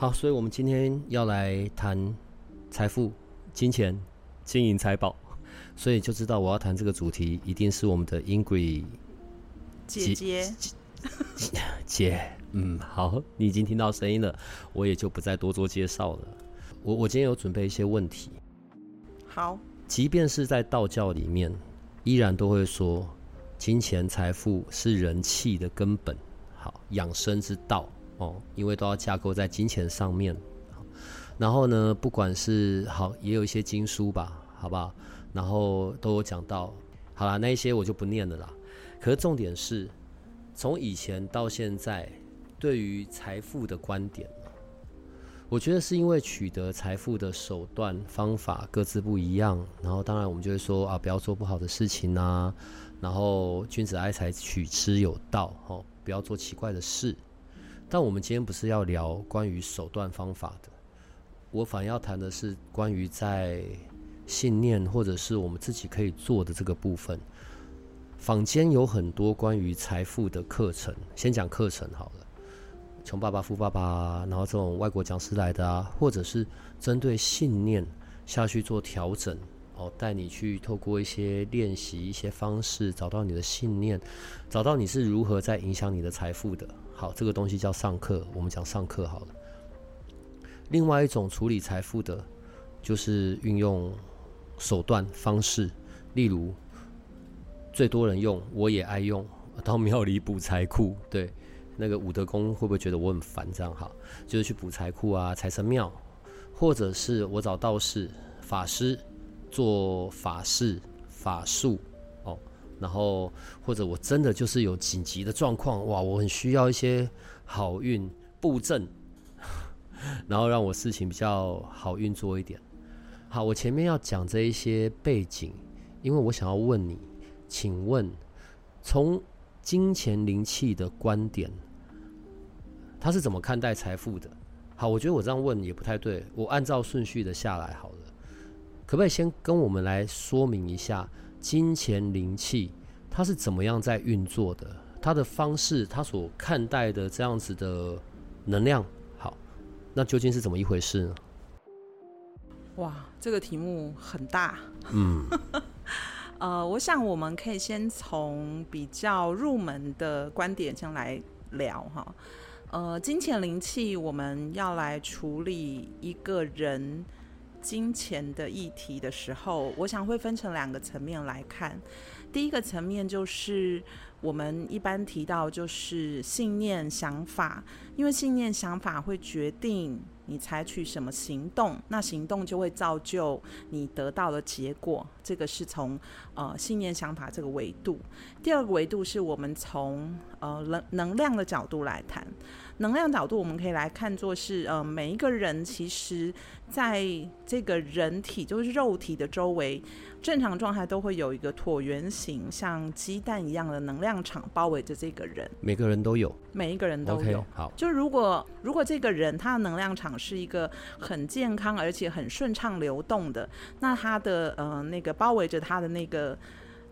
好，所以我们今天要来谈财富、金钱、金银财宝，所以就知道我要谈这个主题，一定是我们的 Ingrid 姐姐姐，姐，嗯，好，你已经听到声音了，我也就不再多做介绍了。我我今天有准备一些问题，好，即便是在道教里面，依然都会说，金钱财富是人气的根本，好，养生之道。哦，因为都要架构在金钱上面，然后呢，不管是好，也有一些经书吧，好不好？然后都有讲到，好啦，那一些我就不念了啦。可是重点是，从以前到现在，对于财富的观点，我觉得是因为取得财富的手段方法各自不一样，然后当然我们就会说啊，不要做不好的事情啊，然后君子爱财，取之有道，哦，不要做奇怪的事。但我们今天不是要聊关于手段方法的，我反要谈的是关于在信念或者是我们自己可以做的这个部分。坊间有很多关于财富的课程，先讲课程好了，穷爸爸富爸爸，然后这种外国讲师来的啊，或者是针对信念下去做调整，哦，带你去透过一些练习、一些方式，找到你的信念，找到你是如何在影响你的财富的。好，这个东西叫上课，我们讲上课好了。另外一种处理财富的，就是运用手段方式，例如最多人用，我也爱用，到庙里补财库。对，那个武德宫会不会觉得我很烦？这样好，就是去补财库啊，财神庙，或者是我找道士、法师做法事、法术。然后，或者我真的就是有紧急的状况，哇，我很需要一些好运布阵，然后让我事情比较好运作一点。好，我前面要讲这一些背景，因为我想要问你，请问从金钱灵气的观点，他是怎么看待财富的？好，我觉得我这样问也不太对，我按照顺序的下来好了，可不可以先跟我们来说明一下？金钱灵气，它是怎么样在运作的？它的方式，它所看待的这样子的能量，好，那究竟是怎么一回事呢？哇，这个题目很大。嗯，呃，我想我们可以先从比较入门的观点先来聊哈。呃，金钱灵气，我们要来处理一个人。金钱的议题的时候，我想会分成两个层面来看。第一个层面就是我们一般提到，就是信念、想法，因为信念、想法会决定你采取什么行动，那行动就会造就你得到的结果。这个是从呃信念、想法这个维度。第二个维度是我们从呃能能量的角度来谈。能量角度，我们可以来看作是，呃，每一个人其实在这个人体，就是肉体的周围，正常状态都会有一个椭圆形，像鸡蛋一样的能量场包围着这个人。每个人都有，每一个人都有。Okay, 好，就如果如果这个人他的能量场是一个很健康而且很顺畅流动的，那他的呃那个包围着他的那个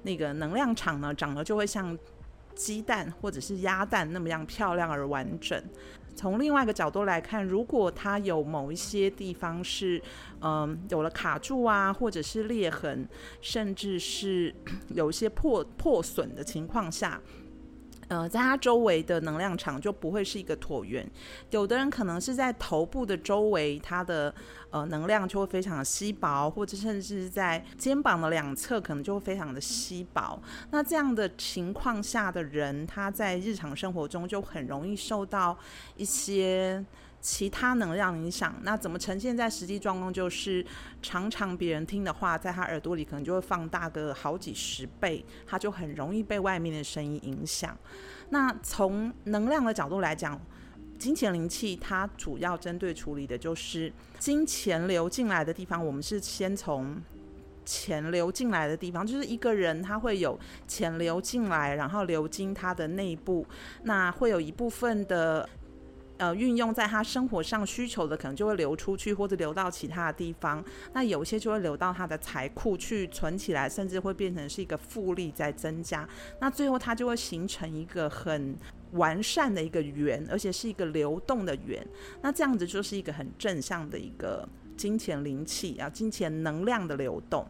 那个能量场呢，长得就会像。鸡蛋或者是鸭蛋那么样漂亮而完整。从另外一个角度来看，如果它有某一些地方是，嗯，有了卡住啊，或者是裂痕，甚至是 有一些破破损的情况下。呃，在它周围的能量场就不会是一个椭圆，有的人可能是在头部的周围，它的呃能量就会非常的稀薄，或者甚至在肩膀的两侧可能就会非常的稀薄。那这样的情况下的人，他在日常生活中就很容易受到一些其他能量影响。那怎么呈现在实际状况？就是常常别人听的话，在他耳朵里可能就会放大个好几十倍，他就很容易被外面的声音影响。那从能量的角度来讲，金钱灵气它主要针对处理的就是金钱流进来的地方。我们是先从钱流进来的地方，就是一个人他会有钱流进来，然后流经他的内部，那会有一部分的。呃，运用在他生活上需求的，可能就会流出去，或者流到其他的地方。那有些就会流到他的财库去存起来，甚至会变成是一个复利在增加。那最后它就会形成一个很完善的一个圆，而且是一个流动的圆。那这样子就是一个很正向的一个金钱灵气啊，金钱能量的流动。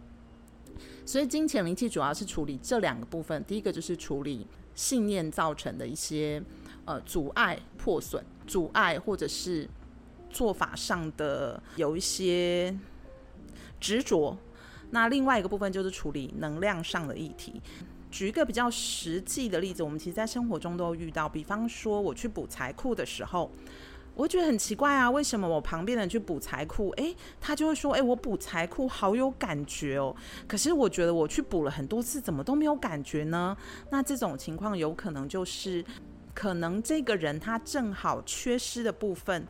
所以金钱灵气主要是处理这两个部分，第一个就是处理信念造成的一些呃阻碍破损。阻碍或者是做法上的有一些执着，那另外一个部分就是处理能量上的议题。举一个比较实际的例子，我们其实在生活中都遇到，比方说我去补财库的时候，我觉得很奇怪啊，为什么我旁边的人去补财库，诶，他就会说，诶，我补财库好有感觉哦，可是我觉得我去补了很多次，怎么都没有感觉呢？那这种情况有可能就是。可能这个人他正好缺失的部分，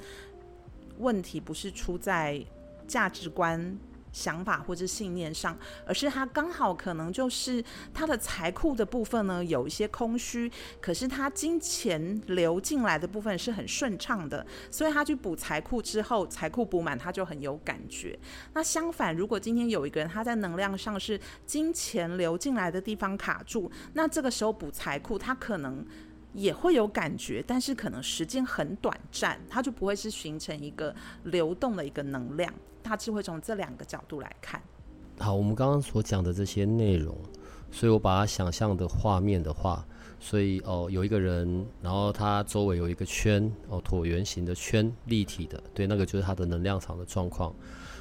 问题不是出在价值观、想法或者信念上，而是他刚好可能就是他的财库的部分呢，有一些空虚，可是他金钱流进来的部分是很顺畅的，所以他去补财库之后，财库补满他就很有感觉。那相反，如果今天有一个人他在能量上是金钱流进来的地方卡住，那这个时候补财库，他可能。也会有感觉，但是可能时间很短暂，它就不会是形成一个流动的一个能量。大致会从这两个角度来看。好，我们刚刚所讲的这些内容，所以我把它想象的画面的话，所以哦，有一个人，然后他周围有一个圈，哦，椭圆形的圈，立体的，对，那个就是他的能量场的状况。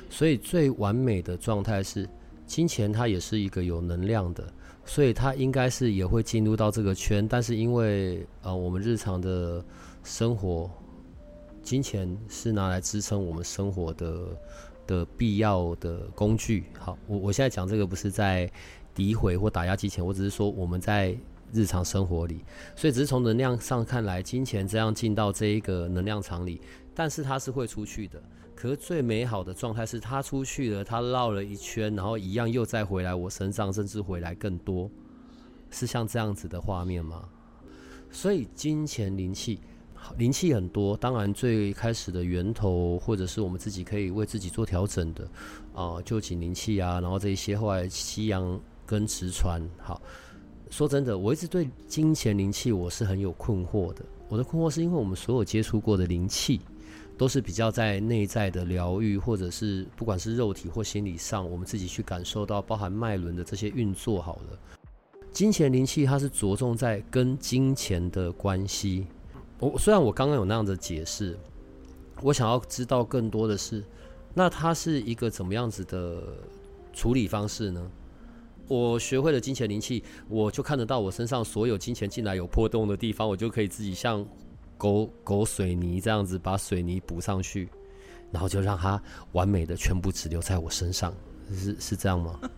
所以最完美的状态是，金钱它也是一个有能量的。所以它应该是也会进入到这个圈，但是因为呃我们日常的生活，金钱是拿来支撑我们生活的的必要的工具。好，我我现在讲这个不是在诋毁或打压金钱，我只是说我们在日常生活里，所以只是从能量上看来，金钱这样进到这一个能量场里，但是它是会出去的。可是最美好的状态是，他出去了，他绕了一圈，然后一样又再回来我身上，甚至回来更多，是像这样子的画面吗？所以金钱灵气，灵气很多，当然最开始的源头，或者是我们自己可以为自己做调整的啊，就紧灵气啊，然后这一些后来西洋跟直传。好，说真的，我一直对金钱灵气我是很有困惑的。我的困惑是因为我们所有接触过的灵气。都是比较在内在的疗愈，或者是不管是肉体或心理上，我们自己去感受到，包含脉轮的这些运作好了。金钱灵气它是着重在跟金钱的关系。我虽然我刚刚有那样的解释，我想要知道更多的是，那它是一个怎么样子的处理方式呢？我学会了金钱灵气，我就看得到我身上所有金钱进来有破洞的地方，我就可以自己像。勾勾水泥这样子把水泥补上去，然后就让它完美的全部只留在我身上，是是这样吗？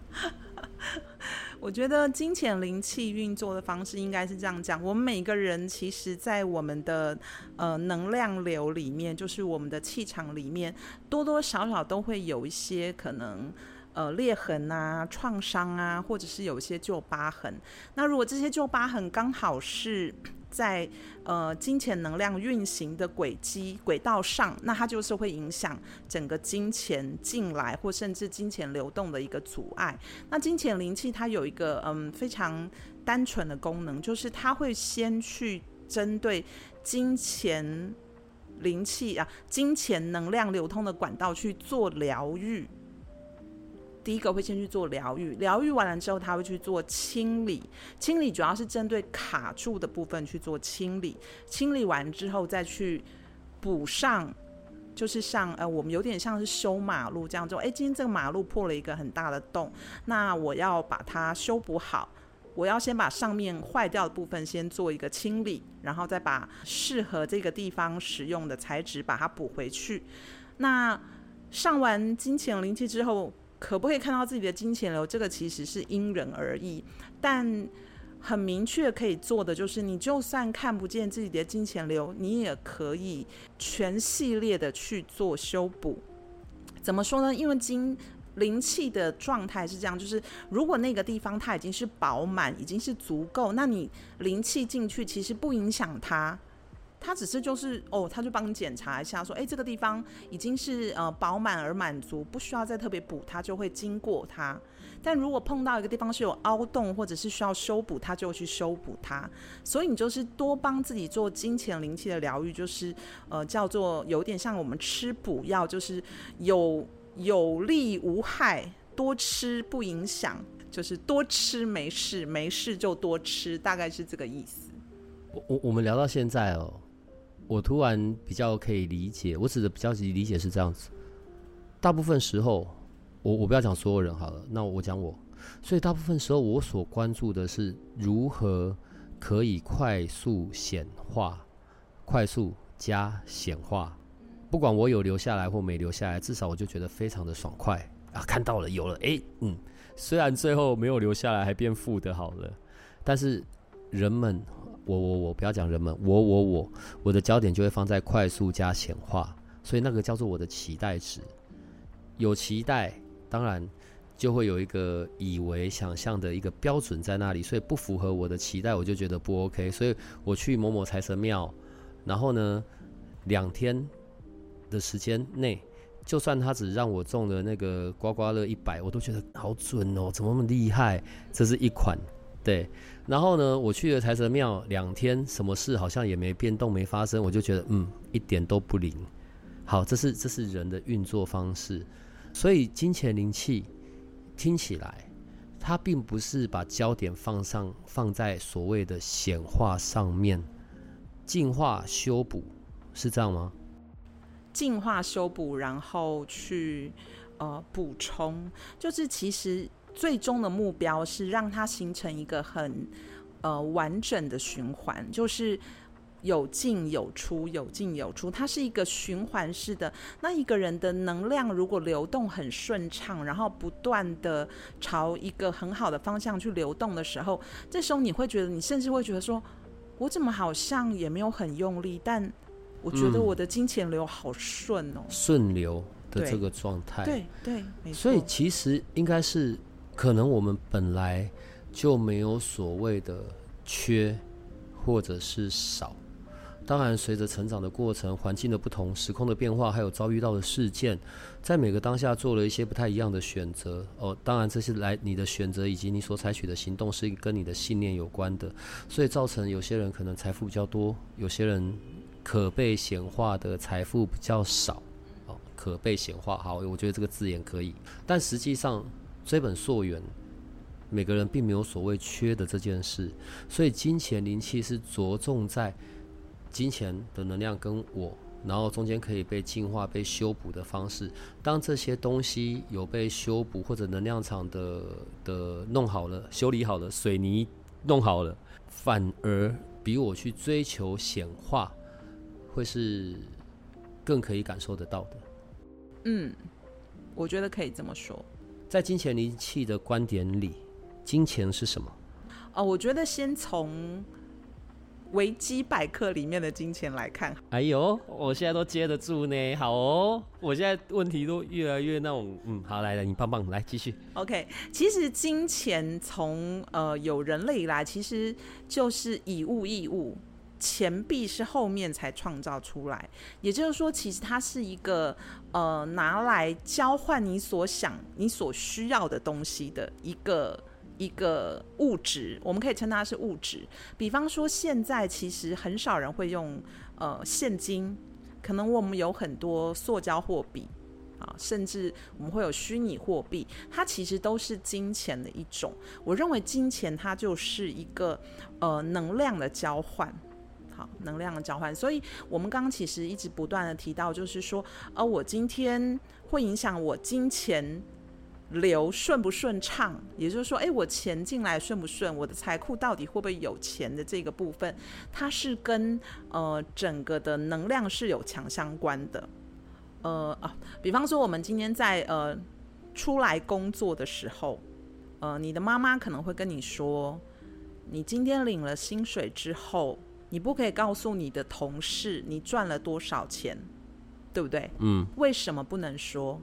我觉得金钱灵气运作的方式应该是这样讲：我们每个人其实，在我们的呃能量流里面，就是我们的气场里面，多多少少都会有一些可能呃裂痕啊、创伤啊，或者是有一些旧疤痕。那如果这些旧疤痕刚好是在呃金钱能量运行的轨迹轨道上，那它就是会影响整个金钱进来或甚至金钱流动的一个阻碍。那金钱灵气它有一个嗯非常单纯的功能，就是它会先去针对金钱灵气啊金钱能量流通的管道去做疗愈。第一个会先去做疗愈，疗愈完了之后，他会去做清理。清理主要是针对卡住的部分去做清理，清理完之后再去补上，就是像呃，我们有点像是修马路这样做。哎，今天这个马路破了一个很大的洞，那我要把它修补好。我要先把上面坏掉的部分先做一个清理，然后再把适合这个地方使用的材质把它补回去。那上完金钱灵气之后，可不可以看到自己的金钱流？这个其实是因人而异，但很明确可以做的就是，你就算看不见自己的金钱流，你也可以全系列的去做修补。怎么说呢？因为金灵气的状态是这样，就是如果那个地方它已经是饱满，已经是足够，那你灵气进去其实不影响它。他只是就是哦，他就帮你检查一下，说，哎，这个地方已经是呃饱满而满足，不需要再特别补，它就会经过它。但如果碰到一个地方是有凹洞，或者是需要修补，他就去修补它。所以你就是多帮自己做金钱灵气的疗愈，就是呃叫做有点像我们吃补药，就是有有利无害，多吃不影响，就是多吃没事，没事就多吃，大概是这个意思。我我我们聊到现在哦。我突然比较可以理解，我指的比较理解是这样子。大部分时候，我我不要讲所有人好了，那我讲我。所以大部分时候，我所关注的是如何可以快速显化，快速加显化。不管我有留下来或没留下来，至少我就觉得非常的爽快啊！看到了，有了，诶，嗯，虽然最后没有留下来，还变负的好了，但是人们。我我我不要讲人们，我我我，我的焦点就会放在快速加显化，所以那个叫做我的期待值。有期待，当然就会有一个以为想象的一个标准在那里，所以不符合我的期待，我就觉得不 OK。所以我去某某财神庙，然后呢，两天的时间内，就算他只让我中了那个刮刮乐一百，我都觉得好准哦，怎么那么厉害？这是一款。对，然后呢，我去了财神庙两天，什么事好像也没变动，没发生，我就觉得嗯，一点都不灵。好，这是这是人的运作方式，所以金钱灵气听起来，它并不是把焦点放上放在所谓的显化上面，净化修补是这样吗？净化修补，然后去呃补充，就是其实。最终的目标是让它形成一个很呃完整的循环，就是有进有出，有进有出，它是一个循环式的。那一个人的能量如果流动很顺畅，然后不断的朝一个很好的方向去流动的时候，这时候你会觉得，你甚至会觉得说，我怎么好像也没有很用力，但我觉得我的金钱流好顺哦，顺流的这个状态，对对，没错。所以其实应该是。可能我们本来就没有所谓的缺，或者是少。当然，随着成长的过程、环境的不同、时空的变化，还有遭遇到的事件，在每个当下做了一些不太一样的选择。哦，当然这些来你的选择以及你所采取的行动是跟你的信念有关的，所以造成有些人可能财富比较多，有些人可被显化的财富比较少。哦，可被显化，好，我觉得这个字眼可以，但实际上。追本溯源，每个人并没有所谓缺的这件事，所以金钱灵气是着重在金钱的能量跟我，然后中间可以被净化、被修补的方式。当这些东西有被修补或者能量场的的弄好了、修理好了、水泥弄好了，反而比我去追求显化，会是更可以感受得到的。嗯，我觉得可以这么说。在金钱灵气的观点里，金钱是什么？哦，我觉得先从维基百科里面的金钱来看。哎呦，我现在都接得住呢。好哦，我现在问题都越来越那种，嗯，好，来了，你棒棒，来继续。OK，其实金钱从呃有人类以来，其实就是以物易物。钱币是后面才创造出来，也就是说，其实它是一个呃拿来交换你所想、你所需要的东西的一个一个物质，我们可以称它是物质。比方说，现在其实很少人会用呃现金，可能我们有很多塑胶货币啊，甚至我们会有虚拟货币，它其实都是金钱的一种。我认为金钱它就是一个呃能量的交换。好，能量的交换，所以我们刚刚其实一直不断的提到，就是说，呃，我今天会影响我金钱流顺不顺畅，也就是说，哎，我钱进来顺不顺，我的财库到底会不会有钱的这个部分，它是跟呃整个的能量是有强相关的。呃啊，比方说我们今天在呃出来工作的时候，呃，你的妈妈可能会跟你说，你今天领了薪水之后，你不可以告诉你的同事你赚了多少钱，对不对？嗯。为什么不能说？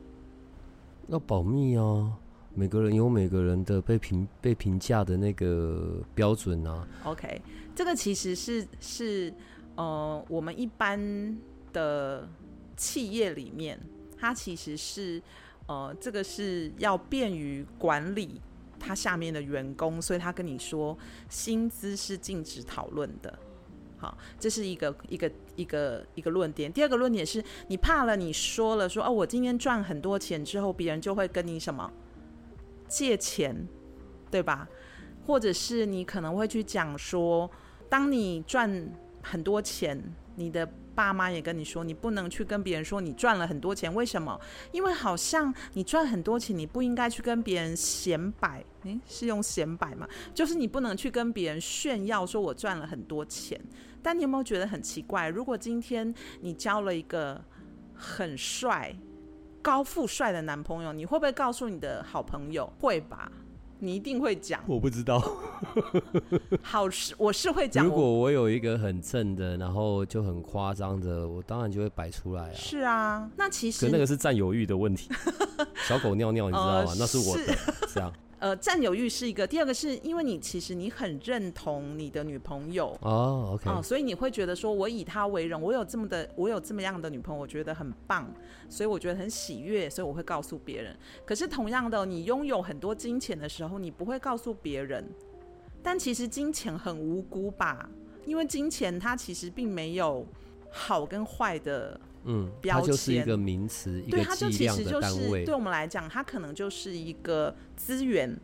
要保密啊！每个人有每个人的被评被评价的那个标准啊。OK，这个其实是是呃，我们一般的企业里面，它其实是呃，这个是要便于管理他下面的员工，所以他跟你说薪资是禁止讨论的。好，这是一个一个一个一个论点。第二个论点是你怕了，你说了说哦，我今天赚很多钱之后，别人就会跟你什么借钱，对吧？或者是你可能会去讲说，当你赚很多钱，你的。爸妈也跟你说，你不能去跟别人说你赚了很多钱，为什么？因为好像你赚很多钱，你不应该去跟别人显摆。诶，是用显摆吗？就是你不能去跟别人炫耀，说我赚了很多钱。但你有没有觉得很奇怪？如果今天你交了一个很帅、高富帅的男朋友，你会不会告诉你的好朋友？会吧。你一定会讲，我不知道。好，是我是会讲。如果我有一个很正的，然后就很夸张的，我当然就会摆出来啊。是啊，那其实可那个是占有欲的问题。小狗尿尿，你知道吗？呃、那是我的，这样。呃，占有欲是一个，第二个是因为你其实你很认同你的女朋友哦，OK，啊、呃，所以你会觉得说，我以她为荣，我有这么的，我有这么样的女朋友，我觉得很棒，所以我觉得很喜悦，所以我会告诉别人。可是同样的，你拥有很多金钱的时候，你不会告诉别人。但其实金钱很无辜吧？因为金钱它其实并没有好跟坏的。嗯，它就是一个名词，一个计量的单位。对我们来讲，它可能就是一个资源，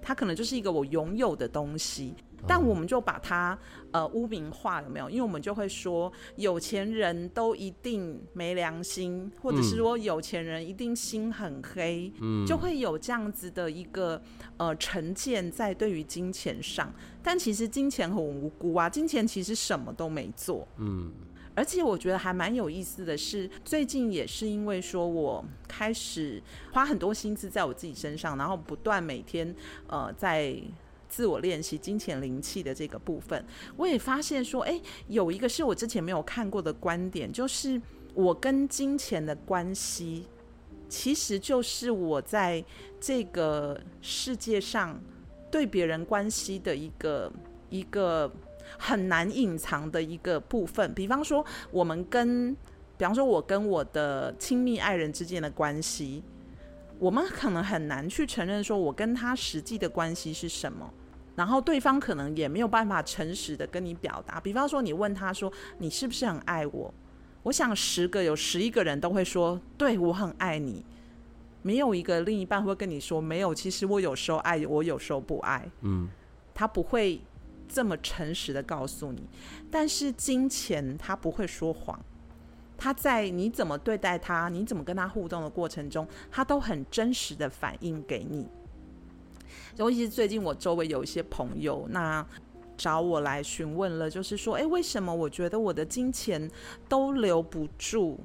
它可能就是一个我拥有的东西。但我们就把它呃污名化，有没有？因为我们就会说，有钱人都一定没良心，或者是说有钱人一定心很黑，嗯，就会有这样子的一个呃成见在对于金钱上。但其实金钱很无辜啊，金钱其实什么都没做，嗯。而且我觉得还蛮有意思的是，最近也是因为说我开始花很多心思在我自己身上，然后不断每天呃在自我练习金钱灵气的这个部分，我也发现说，哎，有一个是我之前没有看过的观点，就是我跟金钱的关系，其实就是我在这个世界上对别人关系的一个一个。很难隐藏的一个部分，比方说我们跟，比方说我跟我的亲密爱人之间的关系，我们可能很难去承认说我跟他实际的关系是什么，然后对方可能也没有办法诚实的跟你表达。比方说你问他说你是不是很爱我？我想十个有十一个人都会说对，我很爱你，没有一个另一半会跟你说没有，其实我有时候爱，我有时候不爱。嗯，他不会。这么诚实的告诉你，但是金钱他不会说谎，他在你怎么对待他，你怎么跟他互动的过程中，他都很真实的反应给你。尤其是最近我周围有一些朋友，那找我来询问了，就是说，诶，为什么我觉得我的金钱都留不住？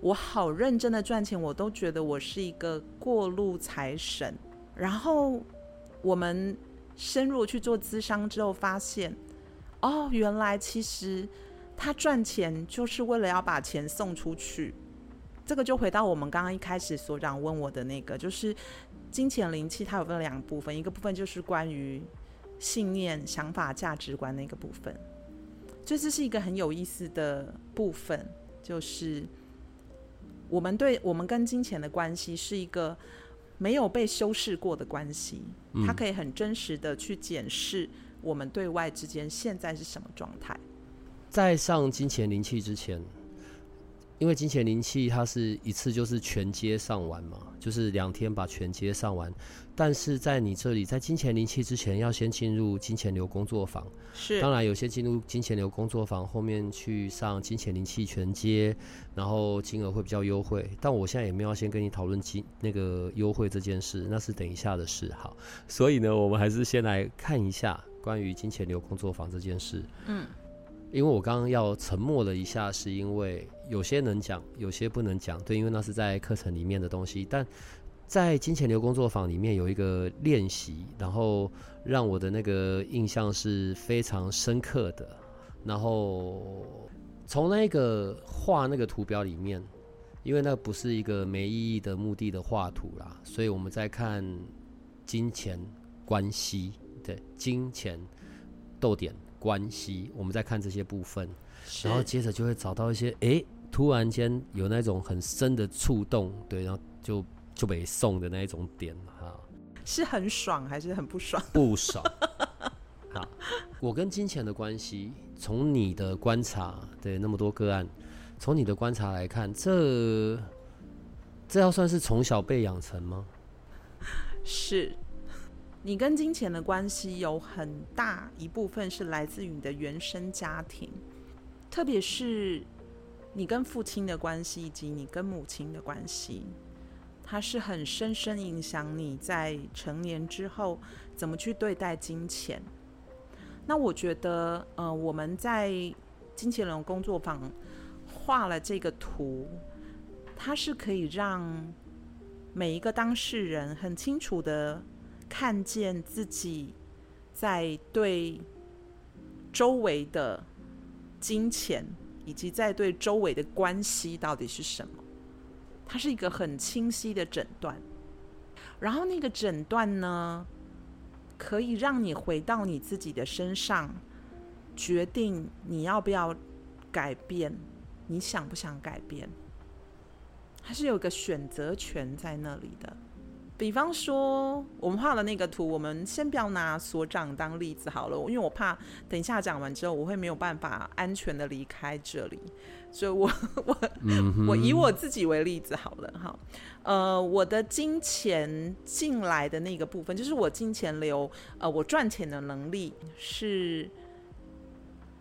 我好认真的赚钱，我都觉得我是一个过路财神。然后我们。深入去做咨商之后，发现，哦，原来其实他赚钱就是为了要把钱送出去。这个就回到我们刚刚一开始所长问我的那个，就是金钱灵气，它有分两部分，一个部分就是关于信念、想法、价值观那个部分。这这是一个很有意思的部分，就是我们对我们跟金钱的关系是一个。没有被修饰过的关系，它可以很真实的去检视我们对外之间现在是什么状态。在上金钱灵气之前，因为金钱灵气它是一次就是全接上完嘛，就是两天把全接上完。但是在你这里，在金钱灵气之前，要先进入金钱流工作坊。是，当然有些进入金钱流工作坊，后面去上金钱灵气全接，然后金额会比较优惠。但我现在也没有要先跟你讨论金那个优惠这件事，那是等一下的事。好，所以呢，我们还是先来看一下关于金钱流工作坊这件事。嗯。因为我刚刚要沉默了一下，是因为有些能讲，有些不能讲。对，因为那是在课程里面的东西。但在金钱流工作坊里面有一个练习，然后让我的那个印象是非常深刻的。然后从那个画那个图表里面，因为那不是一个没意义的目的的画图啦，所以我们在看金钱关系，对，金钱逗点。关系，我们再看这些部分，然后接着就会找到一些，哎、欸，突然间有那种很深的触动，对，然后就就被送的那一种点，哈，是很爽还是很不爽？不爽。好，我跟金钱的关系，从你的观察，对，那么多个案，从你的观察来看，这这要算是从小被养成吗？是。你跟金钱的关系有很大一部分是来自于你的原生家庭，特别是你跟父亲的关系以及你跟母亲的关系，它是很深深影响你在成年之后怎么去对待金钱。那我觉得，呃，我们在金钱龙工作坊画了这个图，它是可以让每一个当事人很清楚的。看见自己在对周围的金钱，以及在对周围的关系到底是什么，它是一个很清晰的诊断。然后那个诊断呢，可以让你回到你自己的身上，决定你要不要改变，你想不想改变，还是有个选择权在那里的。比方说，我们画的那个图，我们先不要拿所长当例子好了，因为我怕等一下讲完之后，我会没有办法安全的离开这里，所以我 我、嗯、我以我自己为例子好了哈。呃，我的金钱进来的那个部分，就是我金钱流，呃，我赚钱的能力是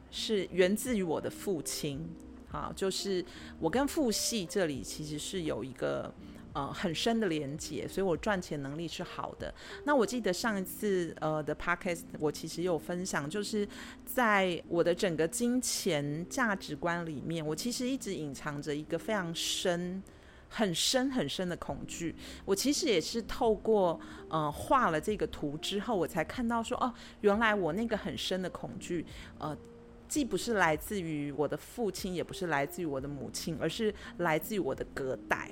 是源自于我的父亲，好，就是我跟父系这里其实是有一个。呃，很深的连接，所以我赚钱能力是好的。那我记得上一次呃的 podcast，我其实有分享，就是在我的整个金钱价值观里面，我其实一直隐藏着一个非常深、很深、很深的恐惧。我其实也是透过呃画了这个图之后，我才看到说，哦，原来我那个很深的恐惧，呃，既不是来自于我的父亲，也不是来自于我的母亲，而是来自于我的隔代。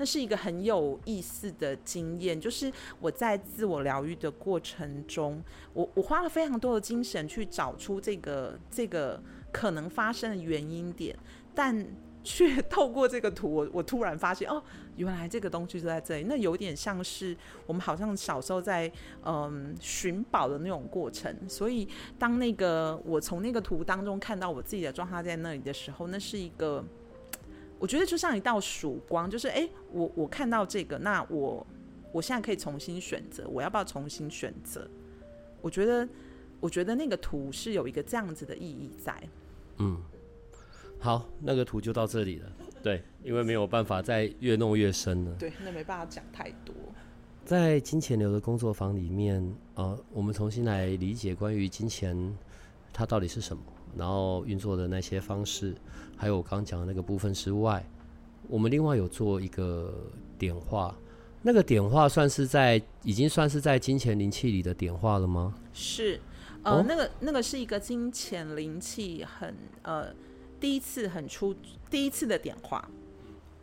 那是一个很有意思的经验，就是我在自我疗愈的过程中，我我花了非常多的精神去找出这个这个可能发生的原因点，但却 透过这个图，我我突然发现，哦，原来这个东西就在这里。那有点像是我们好像小时候在嗯寻宝的那种过程，所以当那个我从那个图当中看到我自己的状态在那里的时候，那是一个。我觉得就像一道曙光，就是哎，我我看到这个，那我我现在可以重新选择，我要不要重新选择？我觉得，我觉得那个图是有一个这样子的意义在。嗯，好，那个图就到这里了。对，因为没有办法再越弄越深了。对，那没办法讲太多。在金钱流的工作坊里面，呃，我们重新来理解关于金钱它到底是什么。然后运作的那些方式，还有我刚讲的那个部分之外，我们另外有做一个点化。那个点化算是在已经算是在金钱灵气里的点化了吗？是，呃，哦、那个那个是一个金钱灵气很呃第一次很出第一次的点化。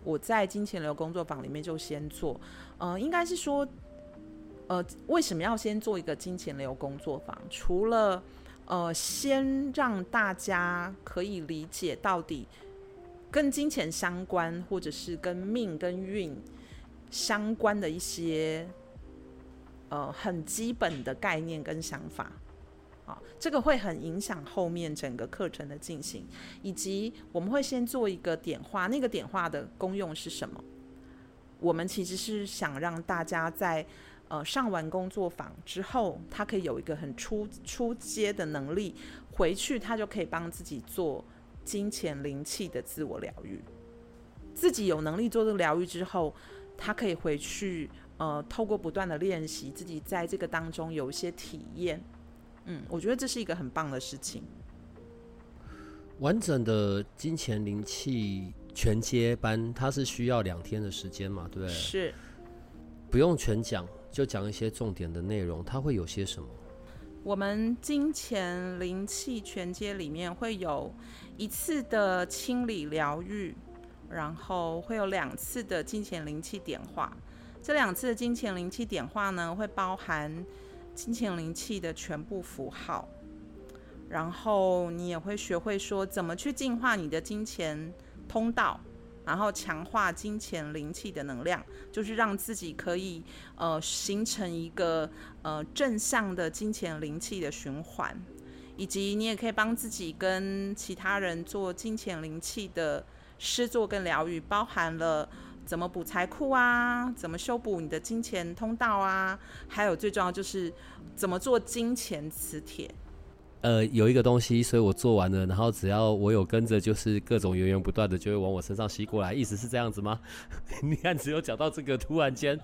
我在金钱流工作坊里面就先做，呃，应该是说，呃，为什么要先做一个金钱流工作坊？除了呃，先让大家可以理解到底跟金钱相关，或者是跟命跟运相关的一些呃很基本的概念跟想法。啊，这个会很影响后面整个课程的进行，以及我们会先做一个点化，那个点化的功用是什么？我们其实是想让大家在呃上完工作坊之后，他可以有一个很出出阶的能力，回去他就可以帮自己做金钱灵气的自我疗愈。自己有能力做这个疗愈之后，他可以回去呃透过不断的练习，自己在这个当中有一些体验。嗯，我觉得这是一个很棒的事情。完整的金钱灵气全接班，它是需要两天的时间嘛？对不对？是。不用全讲，就讲一些重点的内容。它会有些什么？我们金钱灵气全阶里面会有一次的清理疗愈，然后会有两次的金钱灵气点化。这两次的金钱灵气点化呢，会包含。金钱灵气的全部符号，然后你也会学会说怎么去净化你的金钱通道，然后强化金钱灵气的能量，就是让自己可以呃形成一个呃正向的金钱灵气的循环，以及你也可以帮自己跟其他人做金钱灵气的施作跟疗愈，包含了。怎么补财库啊？怎么修补你的金钱通道啊？还有最重要就是怎么做金钱磁铁。呃，有一个东西，所以我做完了，然后只要我有跟着，就是各种源源不断的就会往我身上吸过来，意思是这样子吗？你看，只有讲到这个，突然间，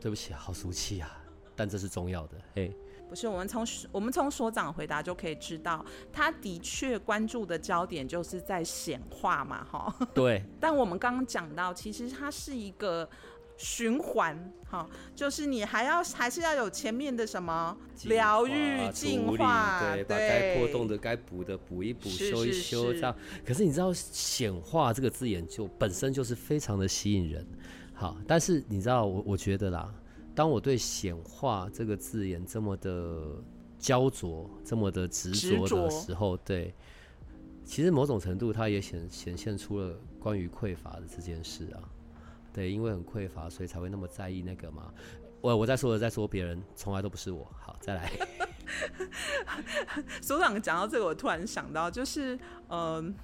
对不起，好俗气啊，但这是重要的，嘿。不是，我们从我们从所长回答就可以知道，他的确关注的焦点就是在显化嘛，哈。对。但我们刚刚讲到，其实它是一个循环，哈，就是你还要还是要有前面的什么疗愈、净化，对，把该破洞的、该补的补一补、修一修，这样。可是你知道，显化这个字眼就本身就是非常的吸引人，好，但是你知道，我我觉得啦。当我对“显化”这个字眼这么的焦灼、这么的执着的时候，对，其实某种程度它也显显现出了关于匮乏的这件事啊。对，因为很匮乏，所以才会那么在意那个嘛。我我在说的，在说别人，从来都不是我。好，再来。所长讲到这个，我突然想到，就是嗯。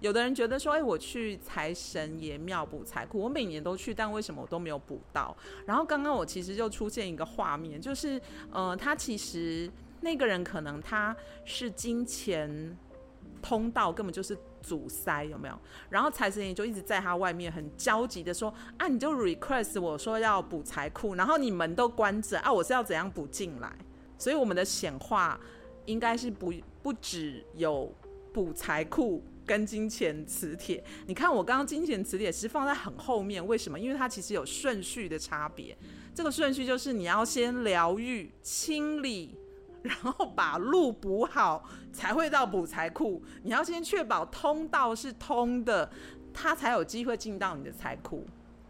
有的人觉得说，哎，我去财神爷庙补财库，我每年都去，但为什么我都没有补到？然后刚刚我其实就出现一个画面，就是，呃，他其实那个人可能他是金钱通道根本就是阻塞，有没有？然后财神爷就一直在他外面很焦急的说，啊，你就 request 我说要补财库，然后你门都关着啊，我是要怎样补进来？所以我们的显化应该是不不只有补财库。跟金钱磁铁，你看我刚刚金钱磁铁是放在很后面，为什么？因为它其实有顺序的差别。这个顺序就是你要先疗愈、清理，然后把路补好，才会到补财库。你要先确保通道是通的，它才有机会进到你的财库。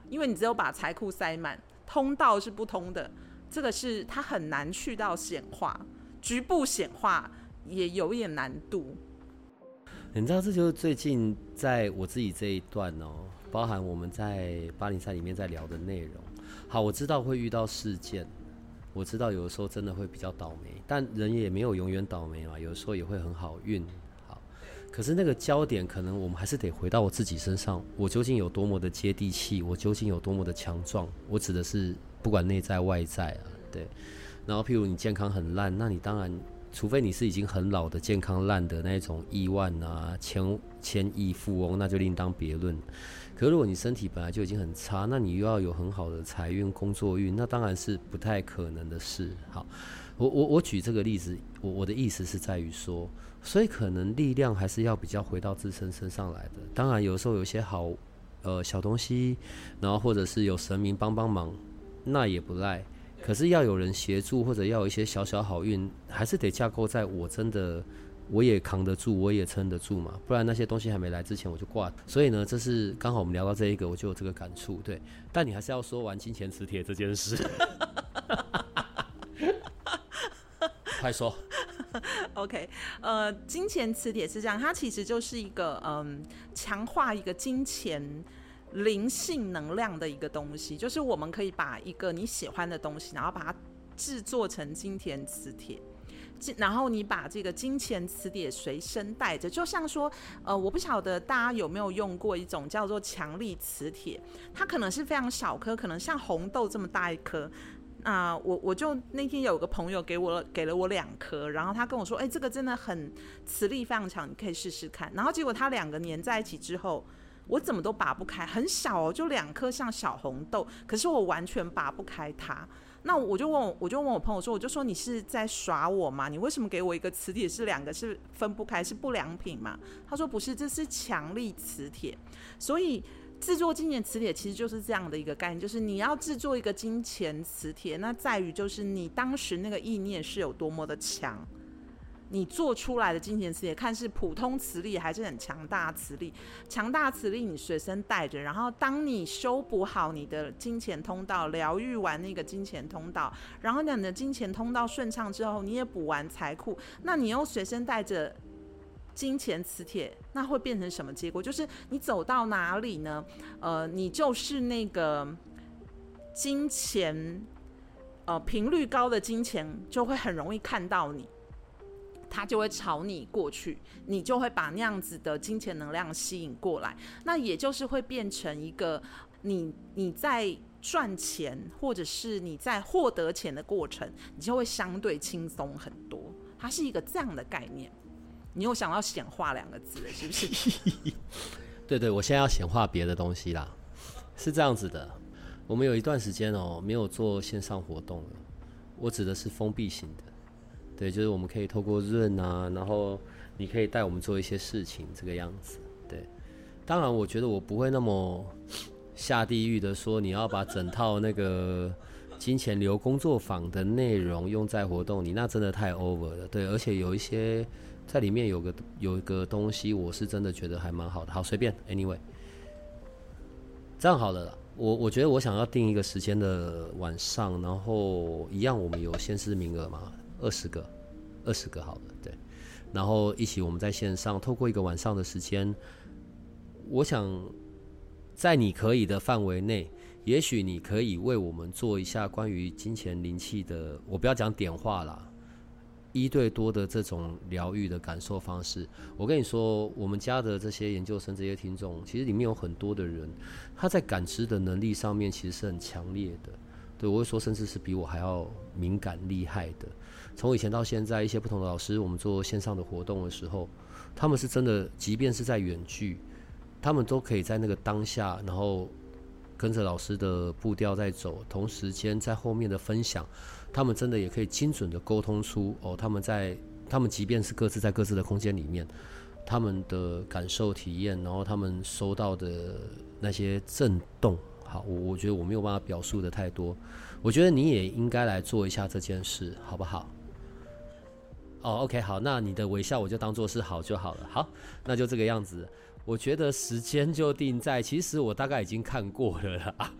因为你只有把财库塞满，通道是不通的。这个是它很难去到显化，局部显化也有一点难度。你知道，这就是最近在我自己这一段哦，包含我们在八灵赛里面在聊的内容。好，我知道会遇到事件，我知道有的时候真的会比较倒霉，但人也没有永远倒霉嘛，有的时候也会很好运。好，可是那个焦点可能我们还是得回到我自己身上，我究竟有多么的接地气，我究竟有多么的强壮？我指的是不管内在外在啊，对。然后譬如你健康很烂，那你当然。除非你是已经很老的健康烂的那种亿万啊千千亿富翁，那就另当别论。可如果你身体本来就已经很差，那你又要有很好的财运、工作运，那当然是不太可能的事。好，我我我举这个例子，我我的意思是在于说，所以可能力量还是要比较回到自身身上来的。当然有时候有些好呃小东西，然后或者是有神明帮帮忙，那也不赖。可是要有人协助，或者要有一些小小好运，还是得架构在我真的我也扛得住，我也撑得住嘛，不然那些东西还没来之前我就挂。所以呢，这是刚好我们聊到这一个，我就有这个感触。对，但你还是要说完金钱磁铁这件事。快说。OK，呃，金钱磁铁是这样，它其实就是一个嗯，强化一个金钱。灵性能量的一个东西，就是我们可以把一个你喜欢的东西，然后把它制作成金钱磁铁。然后你把这个金钱磁铁随身带着，就像说，呃，我不晓得大家有没有用过一种叫做强力磁铁，它可能是非常小颗，可能像红豆这么大一颗。啊、我我就那天有个朋友给我给了我两颗，然后他跟我说，哎，这个真的很磁力非常强，你可以试试看。然后结果它两个粘在一起之后，我怎么都拔不开，很小哦，就两颗像小红豆，可是我完全拔不开它。那我就问我，我就问我朋友说，我就说你是在耍我吗？你为什么给我一个磁铁是两个是分不开，是不良品吗？他说不是，这是强力磁铁。所以制作金钱磁铁其实就是这样的一个概念，就是你要制作一个金钱磁铁，那在于就是你当时那个意念是有多么的强。你做出来的金钱磁铁，看是普通磁力还是很强大磁力？强大磁力你随身带着，然后当你修补好你的金钱通道，疗愈完那个金钱通道，然后你的金钱通道顺畅之后，你也补完财库，那你又随身带着金钱磁铁，那会变成什么结果？就是你走到哪里呢？呃，你就是那个金钱，呃，频率高的金钱就会很容易看到你。他就会朝你过去，你就会把那样子的金钱能量吸引过来，那也就是会变成一个你你在赚钱或者是你在获得钱的过程，你就会相对轻松很多。它是一个这样的概念。你有想到显化两个字，是不是？对对，我现在要显化别的东西啦。是这样子的，我们有一段时间哦，没有做线上活动了。我指的是封闭型的。对，就是我们可以透过润啊，然后你可以带我们做一些事情，这个样子。对，当然我觉得我不会那么下地狱的说，你要把整套那个金钱流工作坊的内容用在活动里，那真的太 over 了。对，而且有一些在里面有个有一个东西，我是真的觉得还蛮好的。好，随便，anyway，这样好了。我我觉得我想要定一个时间的晚上，然后一样我们有限时名额嘛。二十个，二十个好了，对。然后一起我们在线上透过一个晚上的时间，我想在你可以的范围内，也许你可以为我们做一下关于金钱灵气的，我不要讲点化啦，一对多的这种疗愈的感受方式。我跟你说，我们家的这些研究生、这些听众，其实里面有很多的人，他在感知的能力上面其实是很强烈的。对，我会说，甚至是比我还要敏感厉害的。从以前到现在，一些不同的老师，我们做线上的活动的时候，他们是真的，即便是在远距，他们都可以在那个当下，然后跟着老师的步调在走，同时间在后面的分享，他们真的也可以精准的沟通出哦，他们在他们即便是各自在各自的空间里面，他们的感受体验，然后他们收到的那些震动，好，我我觉得我没有办法表述的太多，我觉得你也应该来做一下这件事，好不好？哦，OK，好，那你的微笑我就当做是好就好了。好，那就这个样子。我觉得时间就定在，其实我大概已经看过了啦。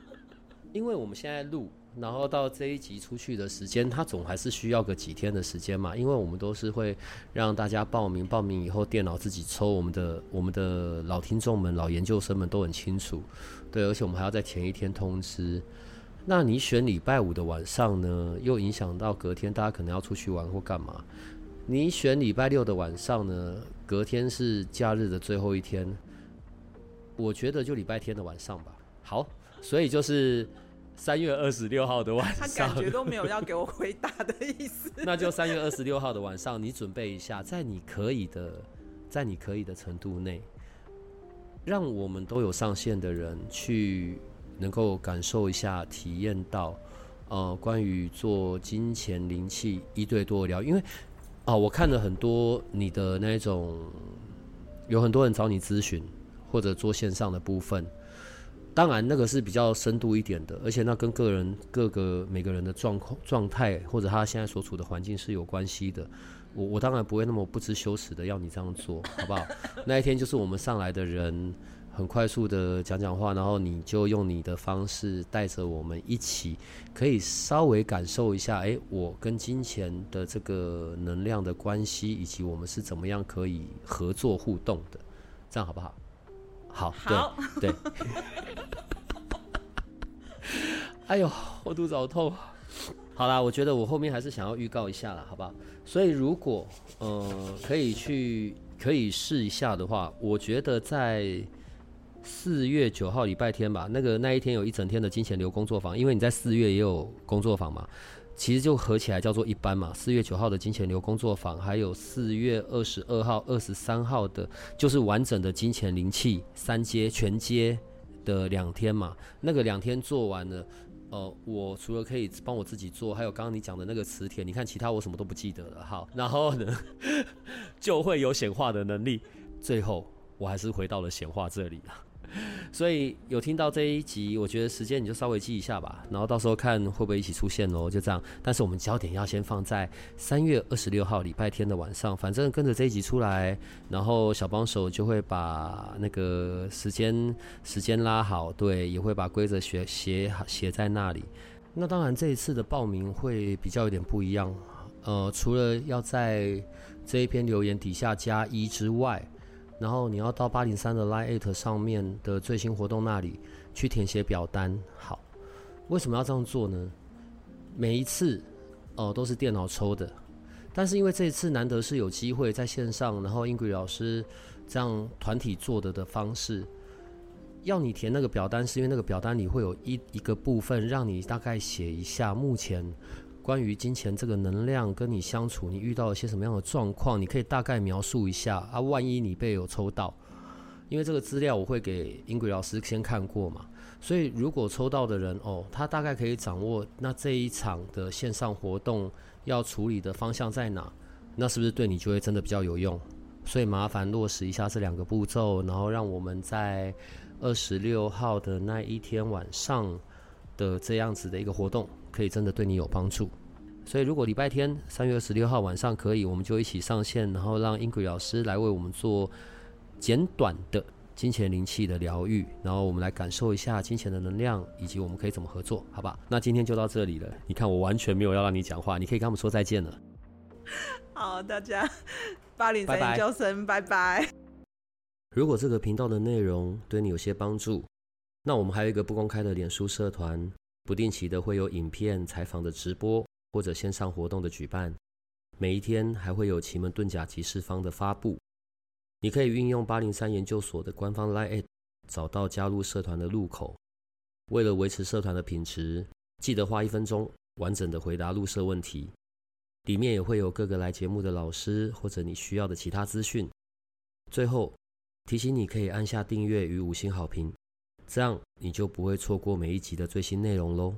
因为我们现在录，然后到这一集出去的时间，它总还是需要个几天的时间嘛。因为我们都是会让大家报名，报名以后电脑自己抽。我们的我们的老听众们、老研究生们都很清楚，对，而且我们还要在前一天通知。那你选礼拜五的晚上呢，又影响到隔天大家可能要出去玩或干嘛？你选礼拜六的晚上呢，隔天是假日的最后一天，我觉得就礼拜天的晚上吧。好，所以就是三月二十六号的晚上。他感觉都没有要给我回答的意思。那就三月二十六号的晚上，你准备一下，在你可以的，在你可以的程度内，让我们都有上线的人去。能够感受一下、体验到，呃，关于做金钱灵气一对多的疗，因为啊、我看了很多你的那种，有很多人找你咨询或者做线上的部分，当然那个是比较深度一点的，而且那跟个人各个每个人的状况、状态或者他现在所处的环境是有关系的。我我当然不会那么不知羞耻的要你这样做，好不好？那一天就是我们上来的人。很快速的讲讲话，然后你就用你的方式带着我们一起，可以稍微感受一下，哎，我跟金钱的这个能量的关系，以及我们是怎么样可以合作互动的，这样好不好？好，好对对。哎呦，我肚子好痛。好啦，我觉得我后面还是想要预告一下啦，好不好？所以如果呃可以去可以试一下的话，我觉得在四月九号礼拜天吧，那个那一天有一整天的金钱流工作坊，因为你在四月也有工作坊嘛，其实就合起来叫做一班嘛。四月九号的金钱流工作坊，还有四月二十二号、二十三号的，就是完整的金钱灵气三阶全阶的两天嘛。那个两天做完了。呃，我除了可以帮我自己做，还有刚刚你讲的那个磁铁，你看其他我什么都不记得了。好，然后呢，就会有显化的能力。最后，我还是回到了显化这里了。所以有听到这一集，我觉得时间你就稍微记一下吧，然后到时候看会不会一起出现哦，就这样。但是我们焦点要先放在三月二十六号礼拜天的晚上，反正跟着这一集出来，然后小帮手就会把那个时间时间拉好，对，也会把规则写写写在那里。那当然这一次的报名会比较有点不一样，呃，除了要在这一篇留言底下加一之外。然后你要到八零三的 LINE@ 上面的最新活动那里去填写表单。好，为什么要这样做呢？每一次哦、呃、都是电脑抽的，但是因为这一次难得是有机会在线上，然后 Ingrid 老师这样团体做的的方式，要你填那个表单，是因为那个表单里会有一一个部分让你大概写一下目前。关于金钱这个能量跟你相处，你遇到了些什么样的状况？你可以大概描述一下啊。万一你被有抽到，因为这个资料我会给 Ingrid 老师先看过嘛，所以如果抽到的人哦，他大概可以掌握那这一场的线上活动要处理的方向在哪，那是不是对你就会真的比较有用？所以麻烦落实一下这两个步骤，然后让我们在二十六号的那一天晚上的这样子的一个活动。可以真的对你有帮助，所以如果礼拜天三月二十六号晚上可以，我们就一起上线，然后让 Ingrid 老师来为我们做简短的金钱灵气的疗愈，然后我们来感受一下金钱的能量，以及我们可以怎么合作，好吧？那今天就到这里了。你看我完全没有要让你讲话，你可以跟他们说再见了。好，大家八零三研究生，拜拜。如果这个频道的内容对你有些帮助，那我们还有一个不公开的脸书社团。不定期的会有影片采访的直播或者线上活动的举办，每一天还会有奇门遁甲集市方的发布。你可以运用八零三研究所的官方 LINE 找到加入社团的入口。为了维持社团的品质，记得花一分钟完整的回答入社问题。里面也会有各个来节目的老师或者你需要的其他资讯。最后提醒你可以按下订阅与五星好评。这样你就不会错过每一集的最新内容喽。